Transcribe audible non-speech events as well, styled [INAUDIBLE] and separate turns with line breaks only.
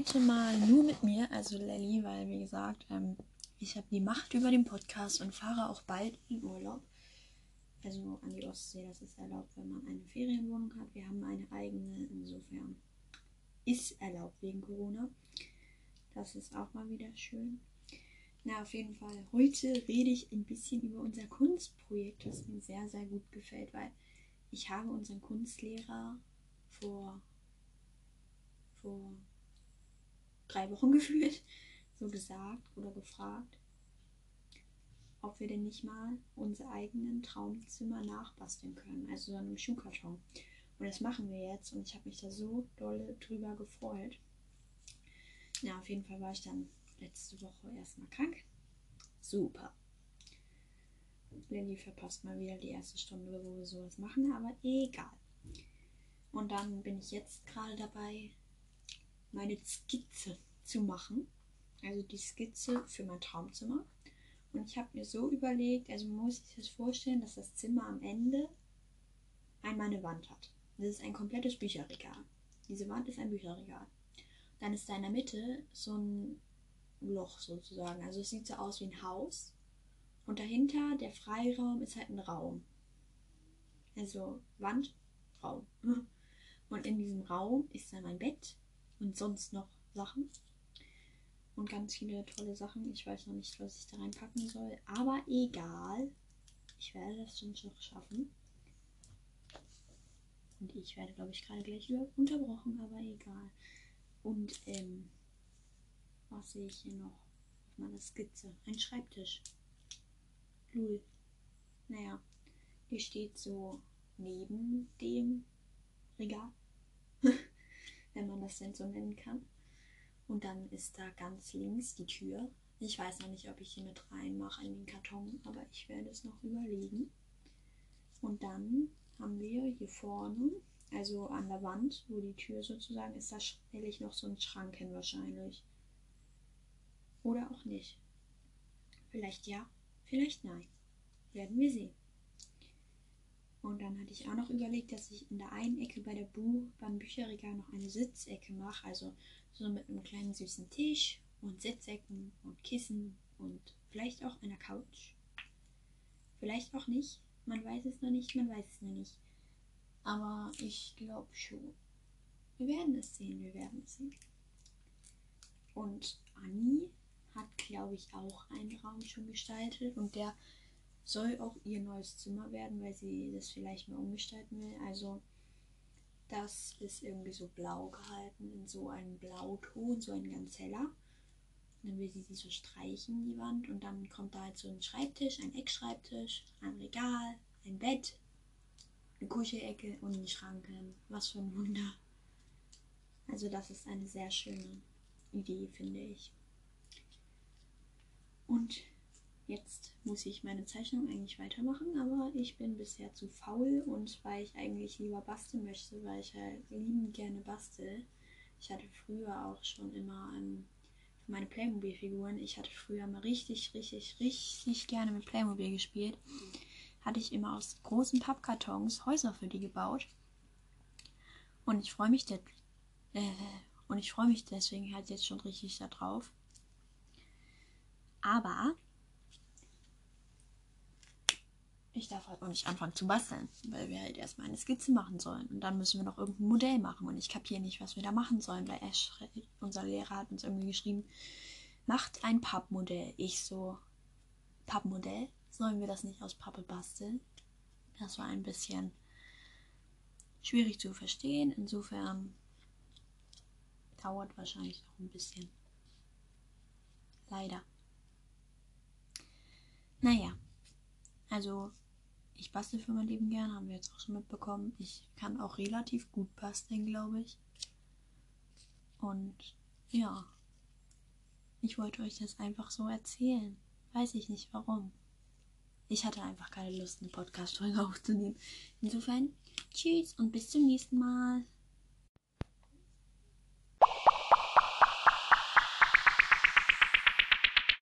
heute mal nur mit mir, also Lelly, weil wie gesagt, ähm, ich habe die Macht über den Podcast und fahre auch bald in Urlaub. Also an die Ostsee, das ist erlaubt, wenn man eine Ferienwohnung hat. Wir haben eine eigene, insofern ist erlaubt wegen Corona. Das ist auch mal wieder schön. Na, auf jeden Fall. Heute rede ich ein bisschen über unser Kunstprojekt, was mir sehr, sehr gut gefällt, weil ich habe unseren Kunstlehrer vor, vor drei Wochen [LAUGHS] gefühlt so gesagt oder gefragt, ob wir denn nicht mal unsere eigenen Traumzimmer nachbasteln können, also so einem Schuhkarton. Und das machen wir jetzt und ich habe mich da so doll drüber gefreut. Ja, auf jeden Fall war ich dann letzte Woche erstmal krank. Super. Lilly verpasst mal wieder die erste Stunde, wo wir sowas machen, aber egal. Und dann bin ich jetzt gerade dabei, meine Skizze zu machen. Also die Skizze für mein Traumzimmer. Und ich habe mir so überlegt, also muss sich das vorstellen, dass das Zimmer am Ende einmal eine Wand hat. Das ist ein komplettes Bücherregal. Diese Wand ist ein Bücherregal. Dann ist da in der Mitte so ein Loch sozusagen. Also es sieht so aus wie ein Haus. Und dahinter, der Freiraum, ist halt ein Raum. Also Wand, Raum. [LAUGHS] Und in diesem Raum ist dann mein Bett und sonst noch Sachen. Und ganz viele tolle Sachen. Ich weiß noch nicht, was ich da reinpacken soll. Aber egal. Ich werde das schon noch schaffen. Und ich werde, glaube ich, gerade gleich unterbrochen, aber egal. Und, ähm, was sehe ich hier noch auf meiner Skizze? Ein Schreibtisch. Lul. Naja, die steht so neben dem Regal. Wenn man das denn so nennen kann. Und dann ist da ganz links die Tür. Ich weiß noch nicht, ob ich die mit reinmache in den Karton, aber ich werde es noch überlegen. Und dann haben wir hier vorne, also an der Wand, wo die Tür sozusagen ist, da stelle ich noch so einen Schrank hin wahrscheinlich. Oder auch nicht. Vielleicht ja, vielleicht nein. Werden wir sehen. Und dann hatte ich auch noch überlegt, dass ich in der einen Ecke bei der Buch beim Bücherregal noch eine Sitzecke mache. Also so mit einem kleinen süßen Tisch und Sitzecken und Kissen und vielleicht auch einer Couch. Vielleicht auch nicht. Man weiß es noch nicht, man weiß es noch nicht. Aber ich glaube schon. Wir werden es sehen, wir werden es sehen. Und Anni hat, glaube ich, auch einen Raum schon gestaltet und der soll auch ihr neues Zimmer werden, weil sie das vielleicht mal umgestalten will. Also das ist irgendwie so blau gehalten, in so einem Blauton, so ein ganz heller. Dann will sie sie so streichen, die Wand. Und dann kommt da halt so ein Schreibtisch, ein Eckschreibtisch, ein Regal, ein Bett, eine Kuschelecke und ein Schrank. Was für ein Wunder. Also das ist eine sehr schöne Idee, finde ich. Und Jetzt muss ich meine Zeichnung eigentlich weitermachen, aber ich bin bisher zu faul und weil ich eigentlich lieber basteln möchte, weil ich halt liebend gerne bastel. Ich hatte früher auch schon immer ähm, meine Playmobil-Figuren, ich hatte früher mal richtig, richtig, richtig gerne mit Playmobil gespielt. Hatte ich immer aus großen Pappkartons Häuser für die gebaut. Und ich freue mich, äh, und ich freue mich deswegen halt jetzt schon richtig darauf. Aber ich darf halt auch nicht anfangen zu basteln, weil wir halt erstmal eine Skizze machen sollen. Und dann müssen wir noch irgendein Modell machen. Und ich kapiere nicht, was wir da machen sollen, weil Ash, unser Lehrer, hat uns irgendwie geschrieben, macht ein Pappmodell. Ich so, Pappmodell? Sollen wir das nicht aus Pappe basteln? Das war ein bisschen schwierig zu verstehen. Insofern dauert wahrscheinlich auch ein bisschen. Leider. Naja, also ich bastel für mein Leben gern, haben wir jetzt auch schon mitbekommen. Ich kann auch relativ gut basteln, glaube ich. Und ja, ich wollte euch das einfach so erzählen. Weiß ich nicht warum. Ich hatte einfach keine Lust, eine Podcast-Folge [LAUGHS] aufzunehmen. Insofern, tschüss und bis zum nächsten Mal.